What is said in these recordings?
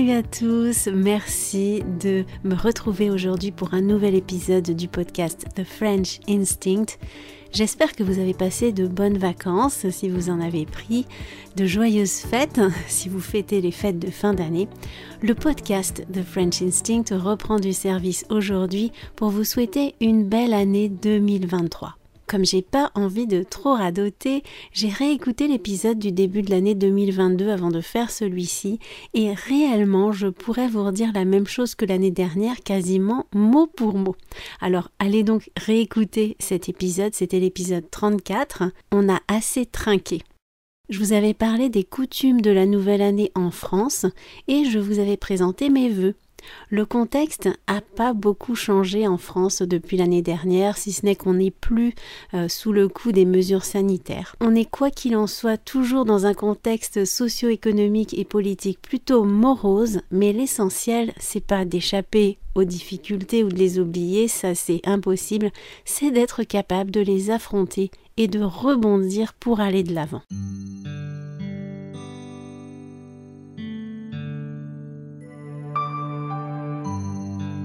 Salut à tous, merci de me retrouver aujourd'hui pour un nouvel épisode du podcast The French Instinct. J'espère que vous avez passé de bonnes vacances si vous en avez pris, de joyeuses fêtes si vous fêtez les fêtes de fin d'année. Le podcast The French Instinct reprend du service aujourd'hui pour vous souhaiter une belle année 2023. Comme j'ai pas envie de trop radoter, j'ai réécouté l'épisode du début de l'année 2022 avant de faire celui-ci et réellement je pourrais vous redire la même chose que l'année dernière quasiment mot pour mot. Alors allez donc réécouter cet épisode, c'était l'épisode 34, on a assez trinqué. Je vous avais parlé des coutumes de la nouvelle année en France et je vous avais présenté mes vœux. Le contexte n'a pas beaucoup changé en France depuis l'année dernière, si ce n'est qu'on n'est plus euh, sous le coup des mesures sanitaires. On est quoi qu'il en soit toujours dans un contexte socio-économique et politique plutôt morose, mais l'essentiel c'est pas d'échapper aux difficultés ou de les oublier, ça c'est impossible, c'est d'être capable de les affronter et de rebondir pour aller de l'avant.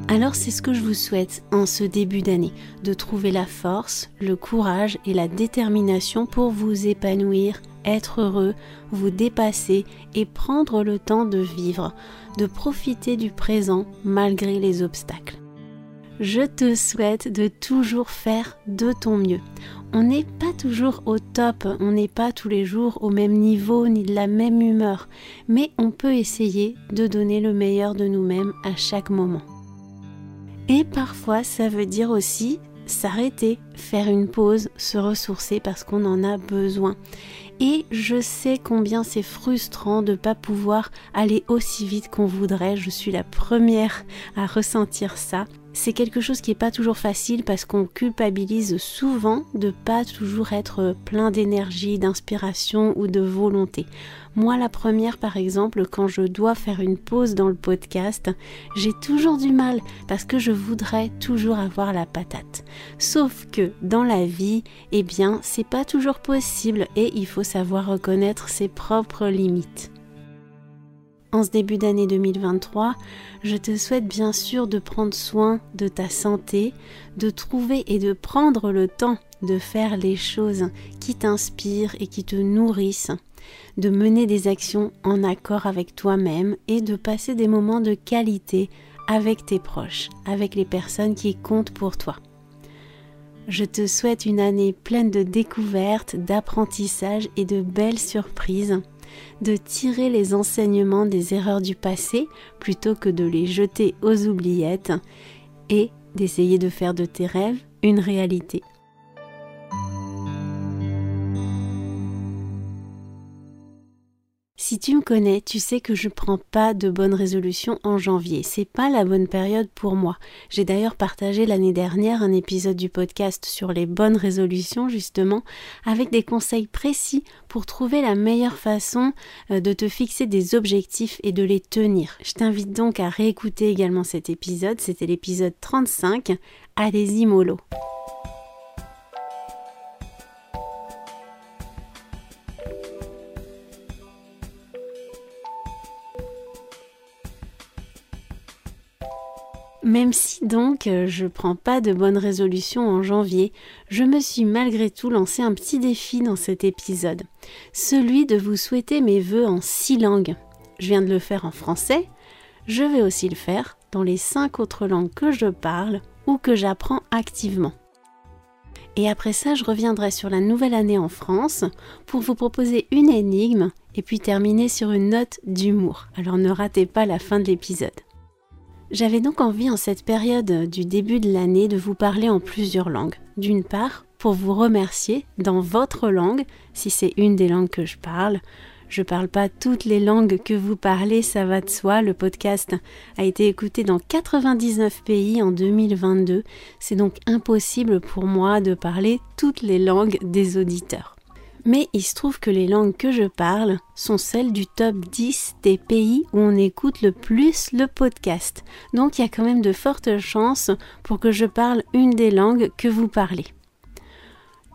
Alors c'est ce que je vous souhaite en ce début d'année, de trouver la force, le courage et la détermination pour vous épanouir, être heureux, vous dépasser et prendre le temps de vivre, de profiter du présent malgré les obstacles. Je te souhaite de toujours faire de ton mieux. On n'est pas toujours au top, on n'est pas tous les jours au même niveau ni de la même humeur, mais on peut essayer de donner le meilleur de nous-mêmes à chaque moment. Et parfois, ça veut dire aussi s'arrêter, faire une pause, se ressourcer parce qu'on en a besoin. Et je sais combien c'est frustrant de ne pas pouvoir aller aussi vite qu'on voudrait. Je suis la première à ressentir ça c'est quelque chose qui n'est pas toujours facile parce qu'on culpabilise souvent de pas toujours être plein d'énergie, d'inspiration ou de volonté. Moi, la première, par exemple, quand je dois faire une pause dans le podcast, j'ai toujours du mal parce que je voudrais toujours avoir la patate. Sauf que dans la vie, eh bien, c'est pas toujours possible et il faut savoir reconnaître ses propres limites. En ce début d'année 2023, je te souhaite bien sûr de prendre soin de ta santé, de trouver et de prendre le temps de faire les choses qui t'inspirent et qui te nourrissent, de mener des actions en accord avec toi-même et de passer des moments de qualité avec tes proches, avec les personnes qui comptent pour toi. Je te souhaite une année pleine de découvertes, d'apprentissage et de belles surprises de tirer les enseignements des erreurs du passé plutôt que de les jeter aux oubliettes et d'essayer de faire de tes rêves une réalité. Si tu me connais, tu sais que je prends pas de bonnes résolutions en janvier. C'est pas la bonne période pour moi. J'ai d'ailleurs partagé l'année dernière un épisode du podcast sur les bonnes résolutions, justement, avec des conseils précis pour trouver la meilleure façon euh, de te fixer des objectifs et de les tenir. Je t'invite donc à réécouter également cet épisode. C'était l'épisode 35. Allez-y, mollo. Même si donc euh, je prends pas de bonnes résolutions en janvier, je me suis malgré tout lancé un petit défi dans cet épisode, celui de vous souhaiter mes vœux en six langues. je viens de le faire en français, je vais aussi le faire dans les cinq autres langues que je parle ou que j'apprends activement. Et après ça, je reviendrai sur la nouvelle année en France pour vous proposer une énigme et puis terminer sur une note d'humour. Alors ne ratez pas la fin de l'épisode. J'avais donc envie en cette période du début de l'année de vous parler en plusieurs langues. D'une part, pour vous remercier dans votre langue, si c'est une des langues que je parle, je parle pas toutes les langues que vous parlez, ça va de soi. Le podcast a été écouté dans 99 pays en 2022. C'est donc impossible pour moi de parler toutes les langues des auditeurs. Mais il se trouve que les langues que je parle sont celles du top 10 des pays où on écoute le plus le podcast. Donc il y a quand même de fortes chances pour que je parle une des langues que vous parlez.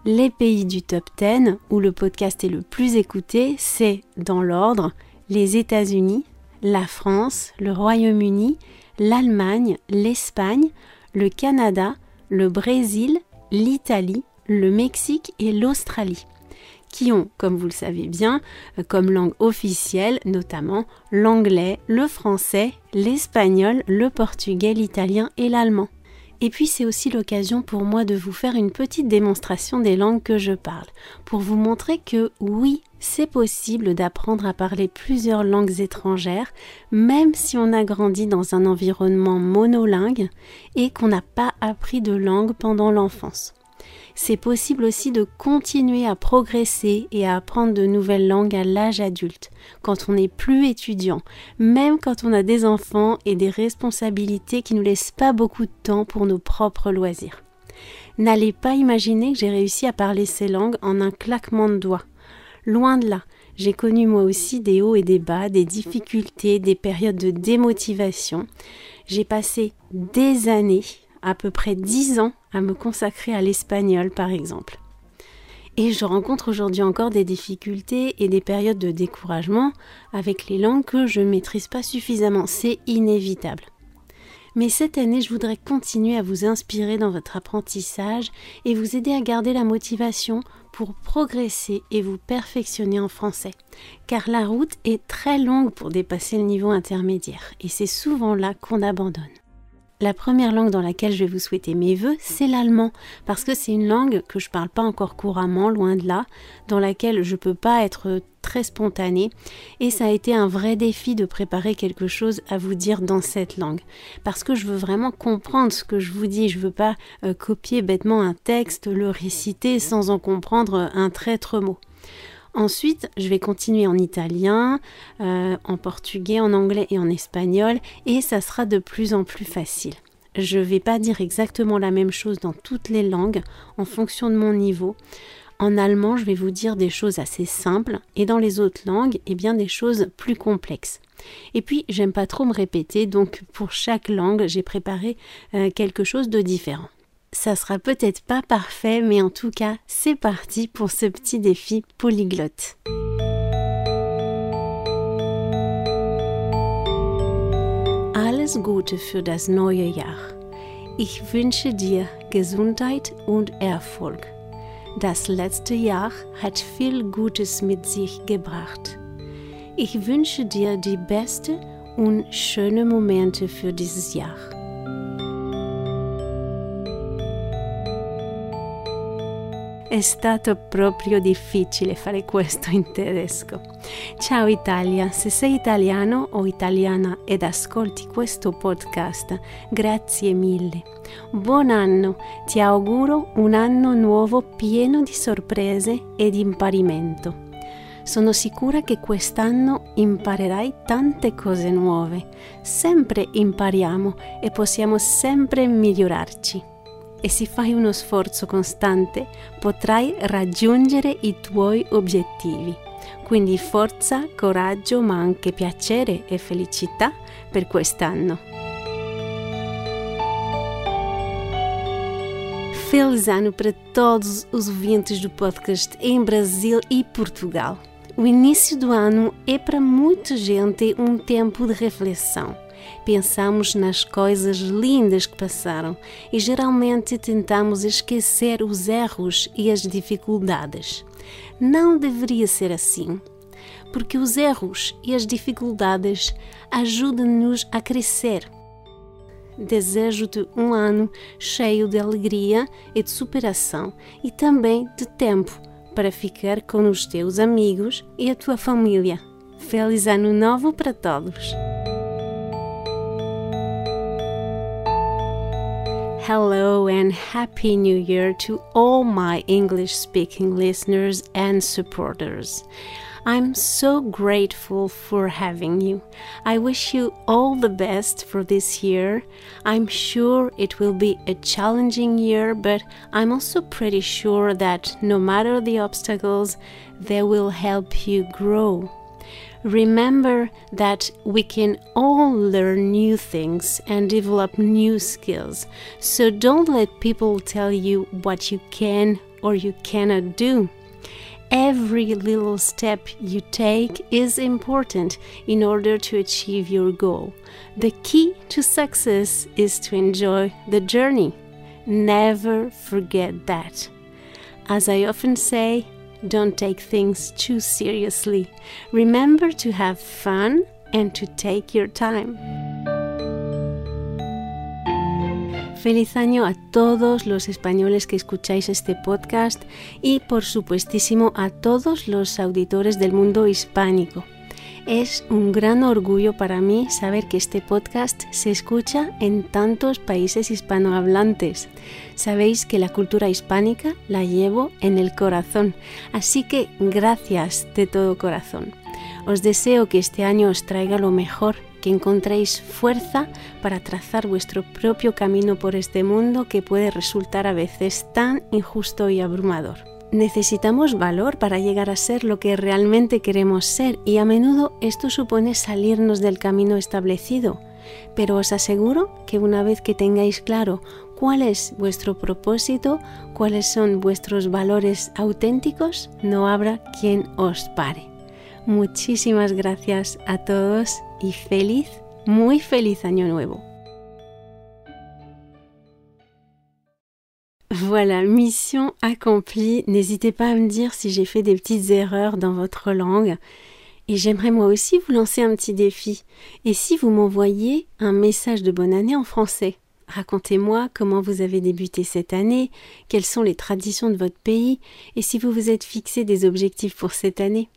Les pays du top 10 où le podcast est le plus écouté, c'est dans l'ordre les États-Unis, la France, le Royaume-Uni, l'Allemagne, l'Espagne, le Canada, le Brésil, l'Italie, le Mexique et l'Australie, qui ont, comme vous le savez bien, comme langue officielle notamment l'anglais, le français, l'espagnol, le portugais, l'italien et l'allemand. Et puis c'est aussi l'occasion pour moi de vous faire une petite démonstration des langues que je parle, pour vous montrer que oui, c'est possible d'apprendre à parler plusieurs langues étrangères, même si on a grandi dans un environnement monolingue et qu'on n'a pas appris de langue pendant l'enfance c'est possible aussi de continuer à progresser et à apprendre de nouvelles langues à l'âge adulte, quand on n'est plus étudiant, même quand on a des enfants et des responsabilités qui ne nous laissent pas beaucoup de temps pour nos propres loisirs. N'allez pas imaginer que j'ai réussi à parler ces langues en un claquement de doigts. Loin de là, j'ai connu moi aussi des hauts et des bas, des difficultés, des périodes de démotivation. J'ai passé des années à peu près dix ans à me consacrer à l'espagnol par exemple. Et je rencontre aujourd'hui encore des difficultés et des périodes de découragement avec les langues que je ne maîtrise pas suffisamment. C'est inévitable. Mais cette année, je voudrais continuer à vous inspirer dans votre apprentissage et vous aider à garder la motivation pour progresser et vous perfectionner en français. Car la route est très longue pour dépasser le niveau intermédiaire et c'est souvent là qu'on abandonne. La première langue dans laquelle je vais vous souhaiter mes voeux, c'est l'allemand, parce que c'est une langue que je ne parle pas encore couramment, loin de là, dans laquelle je ne peux pas être très spontanée, et ça a été un vrai défi de préparer quelque chose à vous dire dans cette langue, parce que je veux vraiment comprendre ce que je vous dis, je veux pas euh, copier bêtement un texte, le réciter sans en comprendre un traître mot. Ensuite, je vais continuer en italien, euh, en portugais, en anglais et en espagnol, et ça sera de plus en plus facile. Je ne vais pas dire exactement la même chose dans toutes les langues en fonction de mon niveau. En allemand, je vais vous dire des choses assez simples et dans les autres langues, eh bien des choses plus complexes. Et puis, j'aime pas trop me répéter, donc pour chaque langue, j'ai préparé euh, quelque chose de différent. Ça sera peut-être pas parfait, mais en tout cas, c'est parti pour ce petit défi polyglotte. Alles Gute für das neue Jahr. Ich wünsche dir Gesundheit und Erfolg. Das letzte Jahr hat viel Gutes mit sich gebracht. Ich wünsche dir die beste und schöne Momente für dieses Jahr. È stato proprio difficile fare questo in tedesco. Ciao Italia, se sei italiano o italiana ed ascolti questo podcast, grazie mille. Buon anno, ti auguro un anno nuovo pieno di sorprese e di imparimento. Sono sicura che quest'anno imparerai tante cose nuove. Sempre impariamo e possiamo sempre migliorarci e se fai uno sforzo costante potrai raggiungere i tuoi obiettivi. Quindi forza, coraggio, ma anche piacere e felicità per quest'anno. Feliz ano para todos os ouvintes do podcast em Brasil e Portugal. O início do ano é para muita gente um tempo de reflexão Pensamos nas coisas lindas que passaram e geralmente tentamos esquecer os erros e as dificuldades. Não deveria ser assim. porque os erros e as dificuldades ajudam-nos a crescer. Desejo-te um ano cheio de alegria e de superação e também de tempo para ficar com os teus amigos e a tua família. Feliz Ano Novo para todos! Hello and Happy New Year to all my English speaking listeners and supporters. I'm so grateful for having you. I wish you all the best for this year. I'm sure it will be a challenging year, but I'm also pretty sure that no matter the obstacles, they will help you grow. Remember that we can all learn new things and develop new skills. So don't let people tell you what you can or you cannot do. Every little step you take is important in order to achieve your goal. The key to success is to enjoy the journey. Never forget that. As I often say, don't take things too seriously. Remember to have fun and to take your time. Feliz año a todos los españoles que escucháis este podcast y por supuestísimo a todos los auditores del mundo hispánico. Es un gran orgullo para mí saber que este podcast se escucha en tantos países hispanohablantes. Sabéis que la cultura hispánica la llevo en el corazón, así que gracias de todo corazón. Os deseo que este año os traiga lo mejor que encontréis fuerza para trazar vuestro propio camino por este mundo que puede resultar a veces tan injusto y abrumador. Necesitamos valor para llegar a ser lo que realmente queremos ser y a menudo esto supone salirnos del camino establecido. Pero os aseguro que una vez que tengáis claro cuál es vuestro propósito, cuáles son vuestros valores auténticos, no habrá quien os pare. Muchísimas gracias a todos y feliz, muy feliz año nuevo. Voilà, mission accomplie. N'hésitez pas à me dire si j'ai fait des petites erreurs dans votre langue. Et j'aimerais moi aussi vous lancer un petit défi. Et si vous m'envoyez un message de bonne année en français? Racontez-moi comment vous avez débuté cette année, quelles sont les traditions de votre pays, et si vous vous êtes fixé des objectifs pour cette année.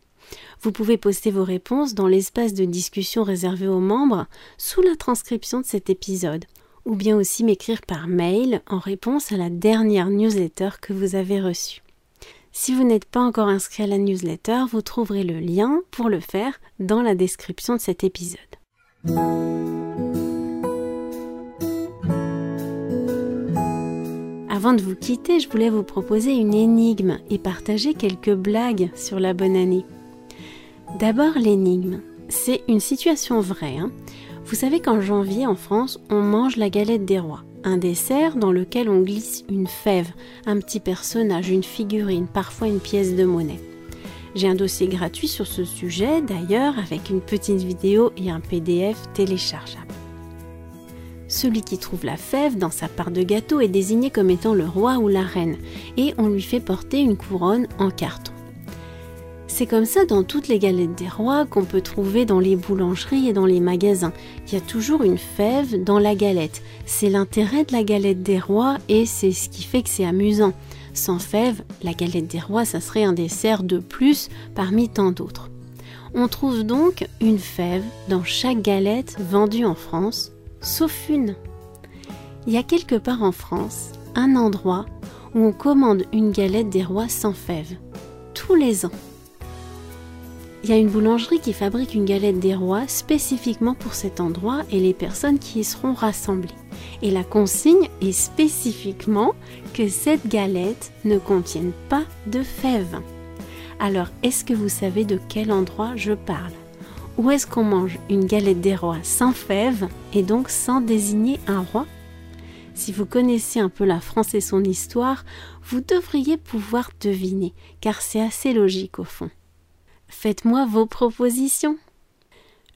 Vous pouvez poster vos réponses dans l'espace de discussion réservé aux membres sous la transcription de cet épisode, ou bien aussi m'écrire par mail en réponse à la dernière newsletter que vous avez reçue. Si vous n'êtes pas encore inscrit à la newsletter, vous trouverez le lien pour le faire dans la description de cet épisode. Avant de vous quitter, je voulais vous proposer une énigme et partager quelques blagues sur la bonne année. D'abord l'énigme. C'est une situation vraie. Hein. Vous savez qu'en janvier en France, on mange la galette des rois, un dessert dans lequel on glisse une fève, un petit personnage, une figurine, parfois une pièce de monnaie. J'ai un dossier gratuit sur ce sujet d'ailleurs avec une petite vidéo et un PDF téléchargeable. Celui qui trouve la fève dans sa part de gâteau est désigné comme étant le roi ou la reine et on lui fait porter une couronne en carton. C'est comme ça dans toutes les galettes des rois qu'on peut trouver dans les boulangeries et dans les magasins. Il y a toujours une fève dans la galette. C'est l'intérêt de la galette des rois et c'est ce qui fait que c'est amusant. Sans fève, la galette des rois, ça serait un dessert de plus parmi tant d'autres. On trouve donc une fève dans chaque galette vendue en France, sauf une. Il y a quelque part en France un endroit où on commande une galette des rois sans fève, tous les ans. Il y a une boulangerie qui fabrique une galette des rois spécifiquement pour cet endroit et les personnes qui y seront rassemblées. Et la consigne est spécifiquement que cette galette ne contienne pas de fèves. Alors, est-ce que vous savez de quel endroit je parle? Où est-ce qu'on mange une galette des rois sans fèves et donc sans désigner un roi? Si vous connaissez un peu la France et son histoire, vous devriez pouvoir deviner, car c'est assez logique au fond. Faites-moi vos propositions.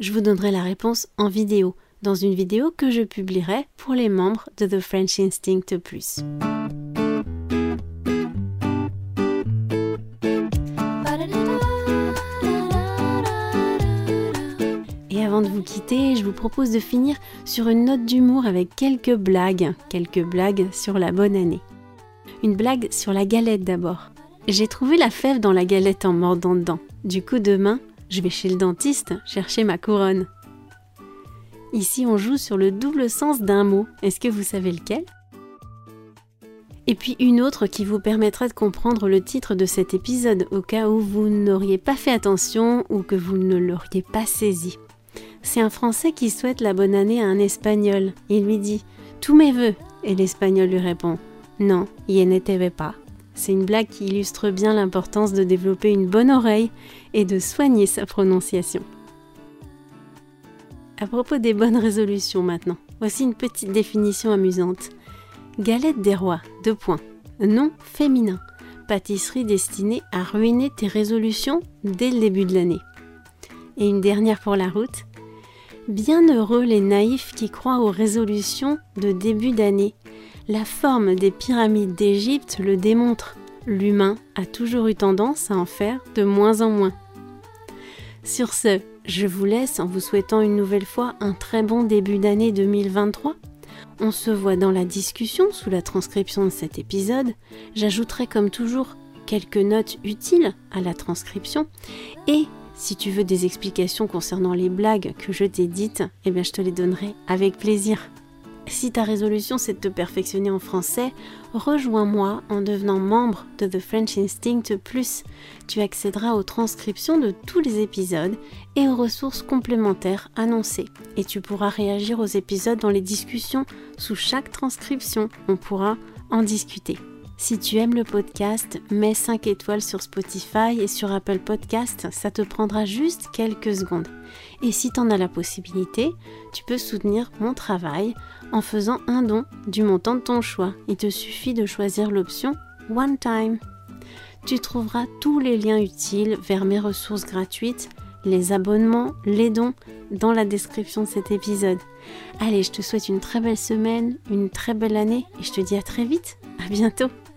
Je vous donnerai la réponse en vidéo, dans une vidéo que je publierai pour les membres de The French Instinct Plus. avant de vous quitter, je vous propose de finir sur une note d'humour avec quelques blagues, quelques blagues sur la bonne année. Une blague sur la galette d'abord. J'ai trouvé la fève dans la galette en mordant dedans. Du coup, demain, je vais chez le dentiste chercher ma couronne. Ici, on joue sur le double sens d'un mot. Est-ce que vous savez lequel? Et puis une autre qui vous permettra de comprendre le titre de cet épisode au cas où vous n'auriez pas fait attention ou que vous ne l'auriez pas saisi. C'est un Français qui souhaite la bonne année à un Espagnol. Il lui dit Tous mes voeux. Et l'Espagnol lui répond Non, y n'était pas. C'est une blague qui illustre bien l'importance de développer une bonne oreille et de soigner sa prononciation. À propos des bonnes résolutions maintenant, voici une petite définition amusante. Galette des rois, deux points. Nom féminin. Pâtisserie destinée à ruiner tes résolutions dès le début de l'année. Et une dernière pour la route. Bienheureux les naïfs qui croient aux résolutions de début d'année. La forme des pyramides d'Égypte le démontre. L'humain a toujours eu tendance à en faire de moins en moins. Sur ce, je vous laisse en vous souhaitant une nouvelle fois un très bon début d'année 2023. On se voit dans la discussion sous la transcription de cet épisode. J'ajouterai comme toujours quelques notes utiles à la transcription et si tu veux des explications concernant les blagues que je t'ai dites, eh bien je te les donnerai avec plaisir. Si ta résolution c'est de te perfectionner en français, rejoins-moi en devenant membre de The French Instinct Plus. Tu accéderas aux transcriptions de tous les épisodes et aux ressources complémentaires annoncées. Et tu pourras réagir aux épisodes dans les discussions sous chaque transcription. On pourra en discuter. Si tu aimes le podcast, mets 5 étoiles sur Spotify et sur Apple Podcast, ça te prendra juste quelques secondes. Et si tu en as la possibilité, tu peux soutenir mon travail en faisant un don du montant de ton choix. Il te suffit de choisir l'option One Time. Tu trouveras tous les liens utiles vers mes ressources gratuites, les abonnements, les dons dans la description de cet épisode. Allez, je te souhaite une très belle semaine, une très belle année et je te dis à très vite. À bientôt.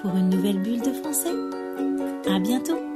pour une nouvelle bulle de français. À bientôt!